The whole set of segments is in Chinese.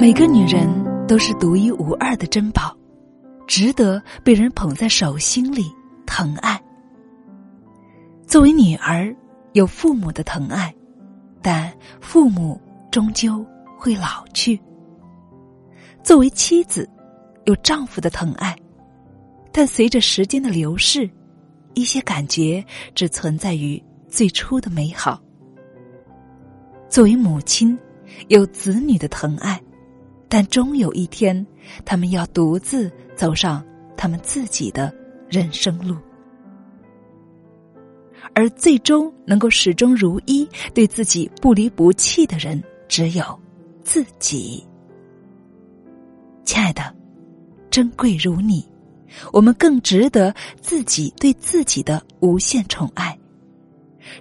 每个女人都是独一无二的珍宝，值得被人捧在手心里疼爱。作为女儿，有父母的疼爱，但父母终究会老去；作为妻子，有丈夫的疼爱，但随着时间的流逝，一些感觉只存在于最初的美好。作为母亲，有子女的疼爱。但终有一天，他们要独自走上他们自己的人生路，而最终能够始终如一、对自己不离不弃的人，只有自己。亲爱的，珍贵如你，我们更值得自己对自己的无限宠爱。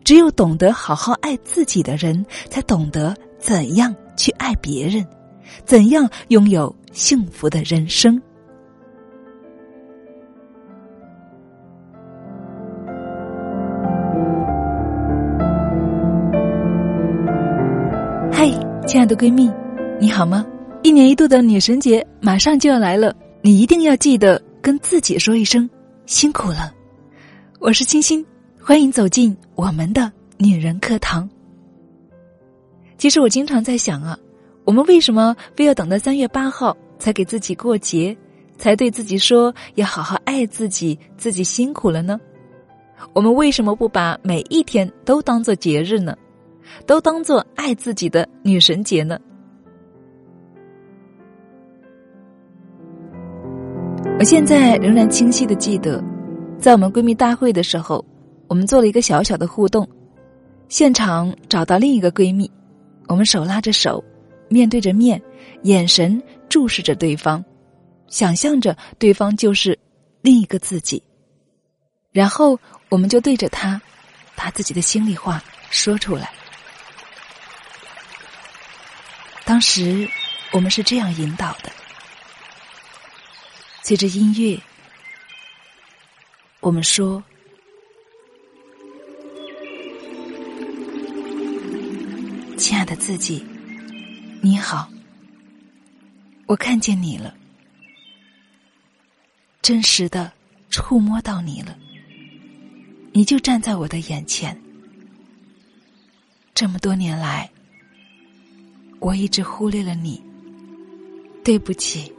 只有懂得好好爱自己的人，才懂得怎样去爱别人。怎样拥有幸福的人生？嗨，亲爱的闺蜜，你好吗？一年一度的女神节马上就要来了，你一定要记得跟自己说一声辛苦了。我是清新，欢迎走进我们的女人课堂。其实我经常在想啊。我们为什么非要等到三月八号才给自己过节，才对自己说要好好爱自己，自己辛苦了呢？我们为什么不把每一天都当做节日呢？都当做爱自己的女神节呢？我现在仍然清晰的记得，在我们闺蜜大会的时候，我们做了一个小小的互动，现场找到另一个闺蜜，我们手拉着手。面对着面，眼神注视着对方，想象着对方就是另一个自己。然后，我们就对着他，把自己的心里话说出来。当时，我们是这样引导的：随着音乐，我们说：“亲爱的自己。”你好，我看见你了，真实的触摸到你了，你就站在我的眼前。这么多年来，我一直忽略了你，对不起。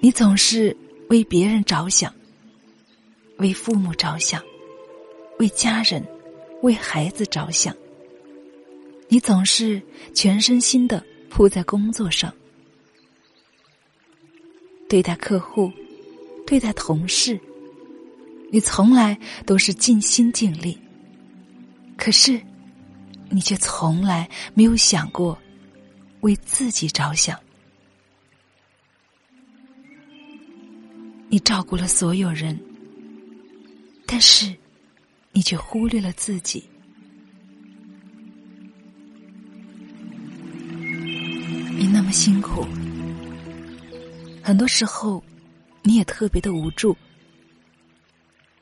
你总是为别人着想，为父母着想，为家人，为孩子着想。你总是全身心的扑在工作上，对待客户，对待同事，你从来都是尽心尽力。可是，你却从来没有想过为自己着想。你照顾了所有人，但是，你却忽略了自己。辛苦，很多时候你也特别的无助。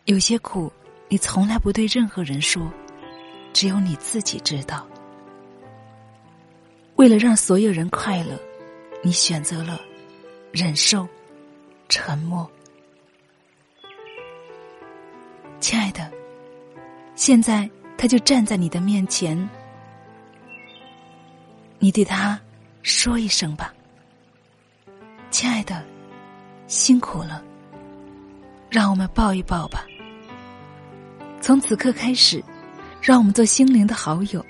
有些苦你从来不对任何人说，只有你自己知道。为了让所有人快乐，你选择了忍受、沉默。亲爱的，现在他就站在你的面前，你对他。说一声吧，亲爱的，辛苦了。让我们抱一抱吧。从此刻开始，让我们做心灵的好友，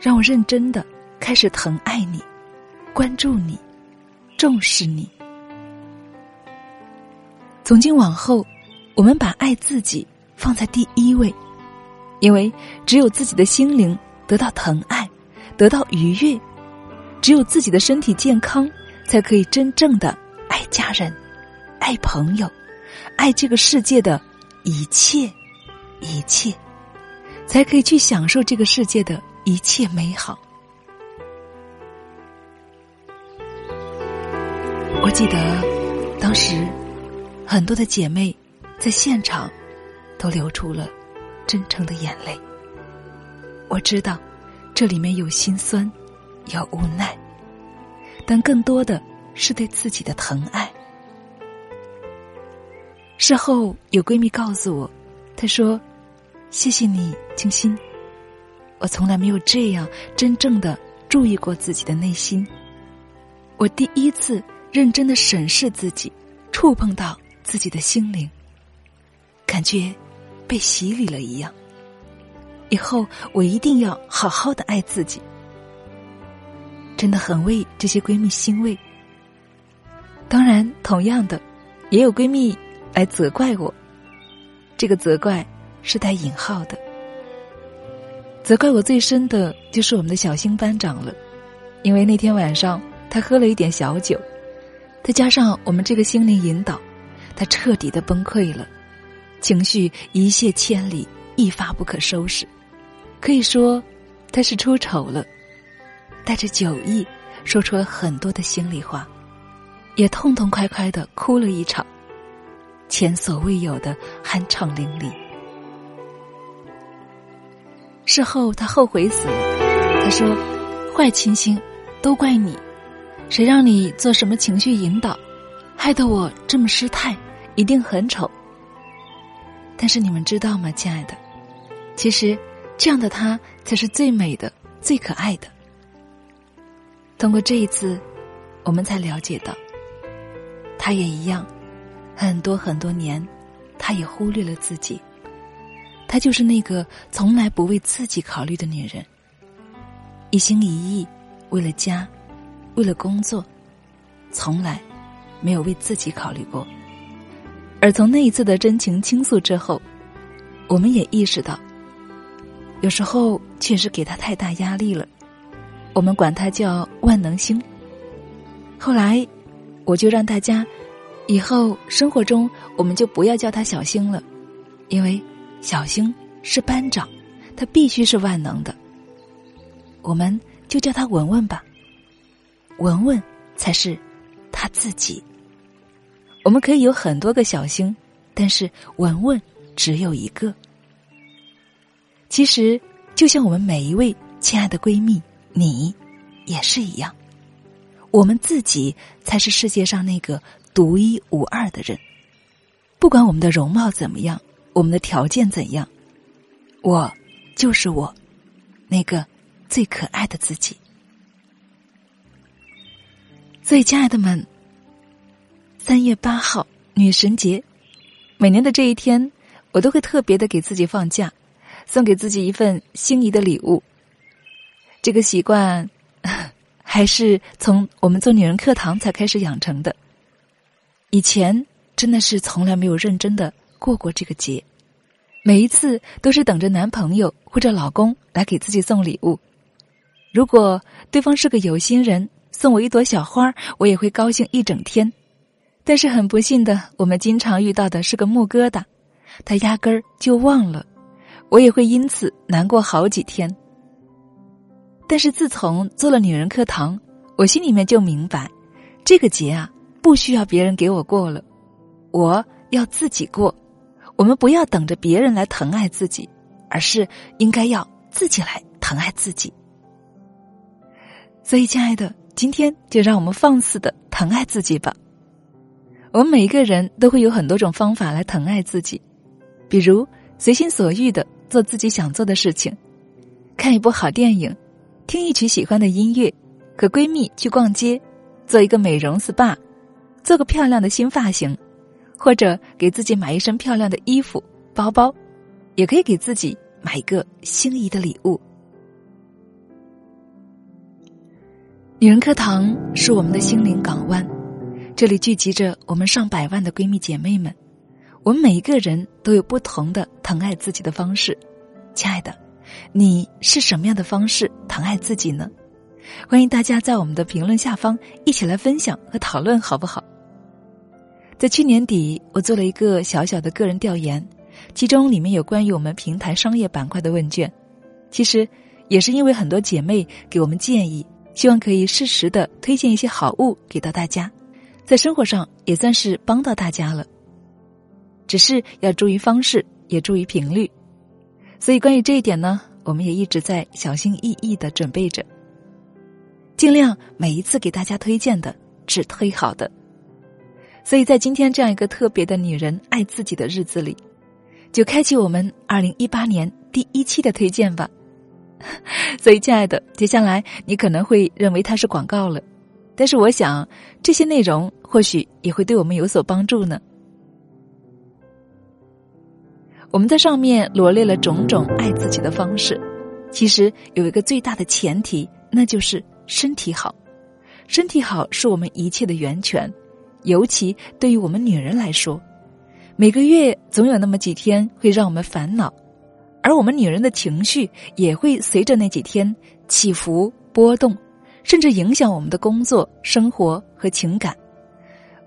让我认真的开始疼爱你，关注你，重视你。从今往后，我们把爱自己放在第一位，因为只有自己的心灵得到疼爱，得到愉悦。只有自己的身体健康，才可以真正的爱家人、爱朋友、爱这个世界的一切一切，才可以去享受这个世界的一切美好。我记得当时很多的姐妹在现场都流出了真诚的眼泪。我知道。这里面有心酸，有无奈，但更多的是对自己的疼爱。事后有闺蜜告诉我，她说：“谢谢你，静心。我从来没有这样真正的注意过自己的内心。我第一次认真的审视自己，触碰到自己的心灵，感觉被洗礼了一样。以后我一定要好好的爱自己。真的很为这些闺蜜欣慰。当然，同样的，也有闺蜜。”来责怪我，这个责怪是带引号的。责怪我最深的就是我们的小新班长了，因为那天晚上他喝了一点小酒，再加上我们这个心灵引导，他彻底的崩溃了，情绪一泻千里，一发不可收拾。可以说，他是出丑了，带着酒意说出了很多的心里话，也痛痛快快的哭了一场。前所未有的酣畅淋漓。事后他后悔死了，他说：“坏亲星，都怪你，谁让你做什么情绪引导，害得我这么失态，一定很丑。”但是你们知道吗，亲爱的？其实这样的他才是最美的、最可爱的。通过这一次，我们才了解到，他也一样。很多很多年，她也忽略了自己。她就是那个从来不为自己考虑的女人，一心一意为了家，为了工作，从来没有为自己考虑过。而从那一次的真情倾诉之后，我们也意识到，有时候确实给她太大压力了。我们管她叫万能星。后来，我就让大家。以后生活中，我们就不要叫他小星了，因为小星是班长，他必须是万能的。我们就叫他文文吧，文文才是他自己。我们可以有很多个小星，但是文文只有一个。其实，就像我们每一位亲爱的闺蜜，你也是一样，我们自己才是世界上那个。独一无二的人，不管我们的容貌怎么样，我们的条件怎样，我就是我，那个最可爱的自己。所以，亲爱的们，三月八号女神节，每年的这一天，我都会特别的给自己放假，送给自己一份心仪的礼物。这个习惯 还是从我们做女人课堂才开始养成的。以前真的是从来没有认真的过过这个节，每一次都是等着男朋友或者老公来给自己送礼物。如果对方是个有心人，送我一朵小花，我也会高兴一整天。但是很不幸的，我们经常遇到的是个木疙瘩，他压根儿就忘了，我也会因此难过好几天。但是自从做了女人课堂，我心里面就明白，这个节啊。不需要别人给我过了，我要自己过。我们不要等着别人来疼爱自己，而是应该要自己来疼爱自己。所以，亲爱的，今天就让我们放肆的疼爱自己吧。我们每一个人都会有很多种方法来疼爱自己，比如随心所欲的做自己想做的事情，看一部好电影，听一曲喜欢的音乐，和闺蜜去逛街，做一个美容 SPA。做个漂亮的新发型，或者给自己买一身漂亮的衣服、包包，也可以给自己买一个心仪的礼物。女人课堂是我们的心灵港湾，这里聚集着我们上百万的闺蜜姐妹们。我们每一个人都有不同的疼爱自己的方式，亲爱的，你是什么样的方式疼爱自己呢？欢迎大家在我们的评论下方一起来分享和讨论，好不好？在去年底，我做了一个小小的个人调研，其中里面有关于我们平台商业板块的问卷。其实也是因为很多姐妹给我们建议，希望可以适时的推荐一些好物给到大家，在生活上也算是帮到大家了。只是要注意方式，也注意频率。所以关于这一点呢？我们也一直在小心翼翼的准备着，尽量每一次给大家推荐的只推好的。所以在今天这样一个特别的女人爱自己的日子里，就开启我们二零一八年第一期的推荐吧。所以，亲爱的，接下来你可能会认为它是广告了，但是我想这些内容或许也会对我们有所帮助呢。我们在上面罗列了种种爱自己的方式，其实有一个最大的前提，那就是身体好。身体好是我们一切的源泉，尤其对于我们女人来说，每个月总有那么几天会让我们烦恼，而我们女人的情绪也会随着那几天起伏波动，甚至影响我们的工作、生活和情感。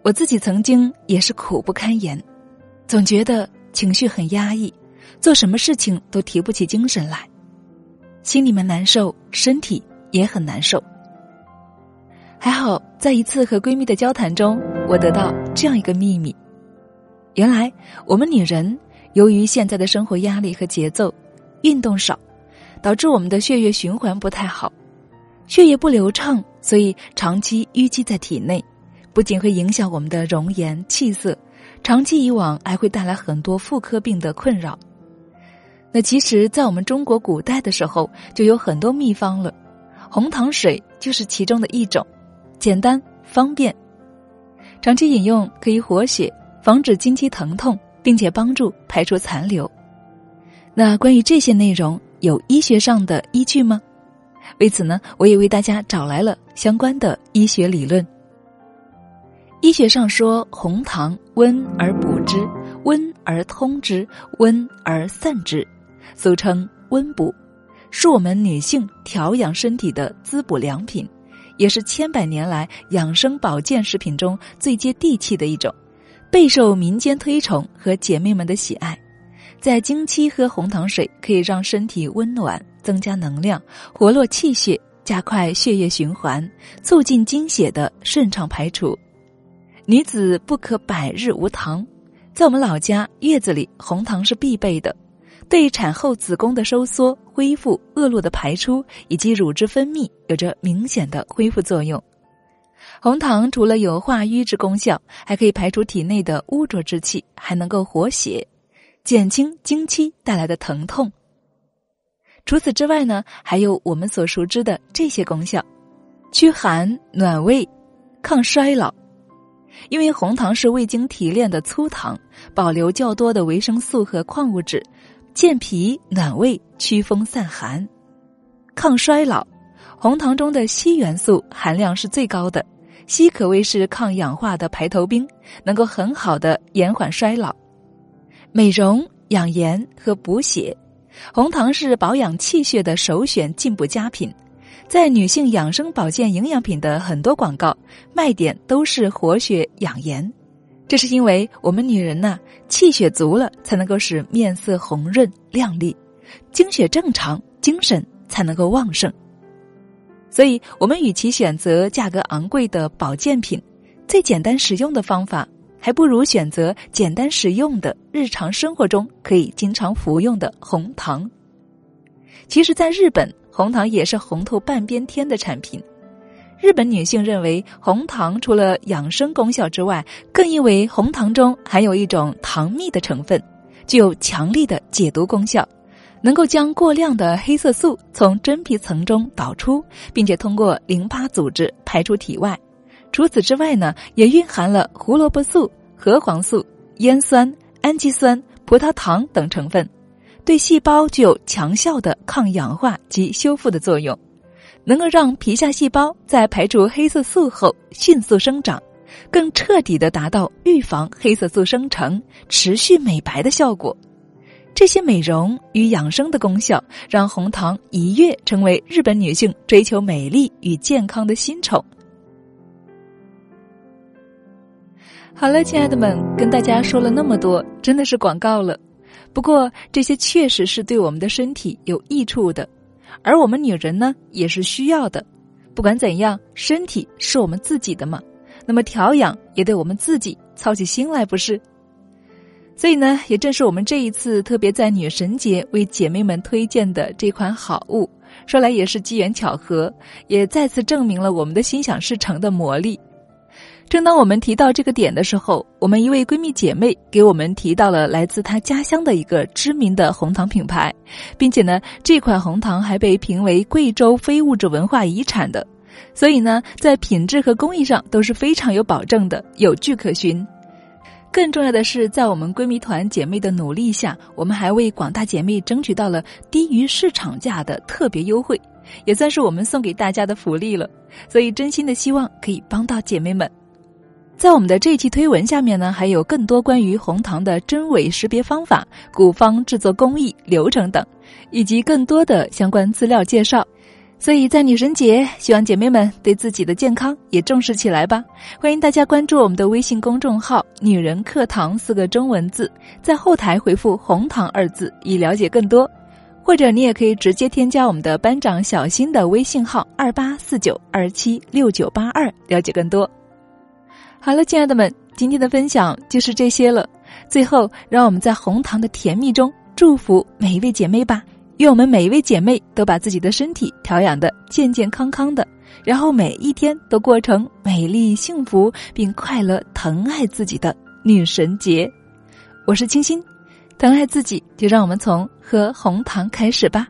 我自己曾经也是苦不堪言，总觉得。情绪很压抑，做什么事情都提不起精神来，心里面难受，身体也很难受。还好，在一次和闺蜜的交谈中，我得到这样一个秘密：原来我们女人由于现在的生活压力和节奏，运动少，导致我们的血液循环不太好，血液不流畅，所以长期淤积在体内，不仅会影响我们的容颜气色。长期以往还会带来很多妇科病的困扰。那其实，在我们中国古代的时候，就有很多秘方了，红糖水就是其中的一种，简单方便，长期饮用可以活血，防止经期疼痛，并且帮助排出残留。那关于这些内容，有医学上的依据吗？为此呢，我也为大家找来了相关的医学理论。医学上说，红糖温而补之，温而通之，温而散之，俗称温补，是我们女性调养身体的滋补良品，也是千百年来养生保健食品中最接地气的一种，备受民间推崇和姐妹们的喜爱。在经期喝红糖水，可以让身体温暖，增加能量，活络气血，加快血液循环，促进经血的顺畅排出。女子不可百日无糖，在我们老家，月子里红糖是必备的，对产后子宫的收缩、恢复、恶露的排出以及乳汁分泌有着明显的恢复作用。红糖除了有化瘀之功效，还可以排除体内的污浊之气，还能够活血，减轻经期带来的疼痛。除此之外呢，还有我们所熟知的这些功效：驱寒、暖胃、抗衰老。因为红糖是未经提炼的粗糖，保留较多的维生素和矿物质，健脾暖胃、驱风散寒、抗衰老。红糖中的硒元素含量是最高的，硒可谓是抗氧化的排头兵，能够很好的延缓衰老、美容、养颜和补血。红糖是保养气血的首选进补佳品。在女性养生保健营养品的很多广告卖点都是活血养颜，这是因为我们女人呐，气血足了才能够使面色红润亮丽，精血正常，精神才能够旺盛。所以，我们与其选择价格昂贵的保健品，最简单实用的方法，还不如选择简单实用的日常生活中可以经常服用的红糖。其实，在日本。红糖也是红透半边天的产品。日本女性认为，红糖除了养生功效之外，更因为红糖中含有一种糖蜜的成分，具有强力的解毒功效，能够将过量的黑色素从真皮层中导出，并且通过淋巴组织排出体外。除此之外呢，也蕴含了胡萝卜素、核黄素、烟酸、氨基酸、葡萄糖等成分。对细胞具有强效的抗氧化及修复的作用，能够让皮下细胞在排除黑色素后迅速生长，更彻底的达到预防黑色素生成、持续美白的效果。这些美容与养生的功效，让红糖一跃成为日本女性追求美丽与健康的新宠。好了，亲爱的们，跟大家说了那么多，真的是广告了。不过这些确实是对我们的身体有益处的，而我们女人呢也是需要的。不管怎样，身体是我们自己的嘛，那么调养也得我们自己操起心来，不是？所以呢，也正是我们这一次特别在女神节为姐妹们推荐的这款好物，说来也是机缘巧合，也再次证明了我们的心想事成的魔力。正当我们提到这个点的时候，我们一位闺蜜姐妹给我们提到了来自她家乡的一个知名的红糖品牌，并且呢，这款红糖还被评为贵州非物质文化遗产的，所以呢，在品质和工艺上都是非常有保证的，有据可循。更重要的是，在我们闺蜜团姐妹的努力下，我们还为广大姐妹争取到了低于市场价的特别优惠，也算是我们送给大家的福利了。所以，真心的希望可以帮到姐妹们。在我们的这一期推文下面呢，还有更多关于红糖的真伪识别方法、古方制作工艺、流程等，以及更多的相关资料介绍。所以在女神节，希望姐妹们对自己的健康也重视起来吧。欢迎大家关注我们的微信公众号“女人课堂”四个中文字，在后台回复“红糖”二字以了解更多。或者你也可以直接添加我们的班长小新的微信号二八四九二七六九八二了解更多。好了，亲爱的们，今天的分享就是这些了。最后，让我们在红糖的甜蜜中祝福每一位姐妹吧。愿我们每一位姐妹都把自己的身体调养的健健康康的，然后每一天都过成美丽、幸福并快乐、疼爱自己的女神节。我是清新，疼爱自己，就让我们从喝红糖开始吧。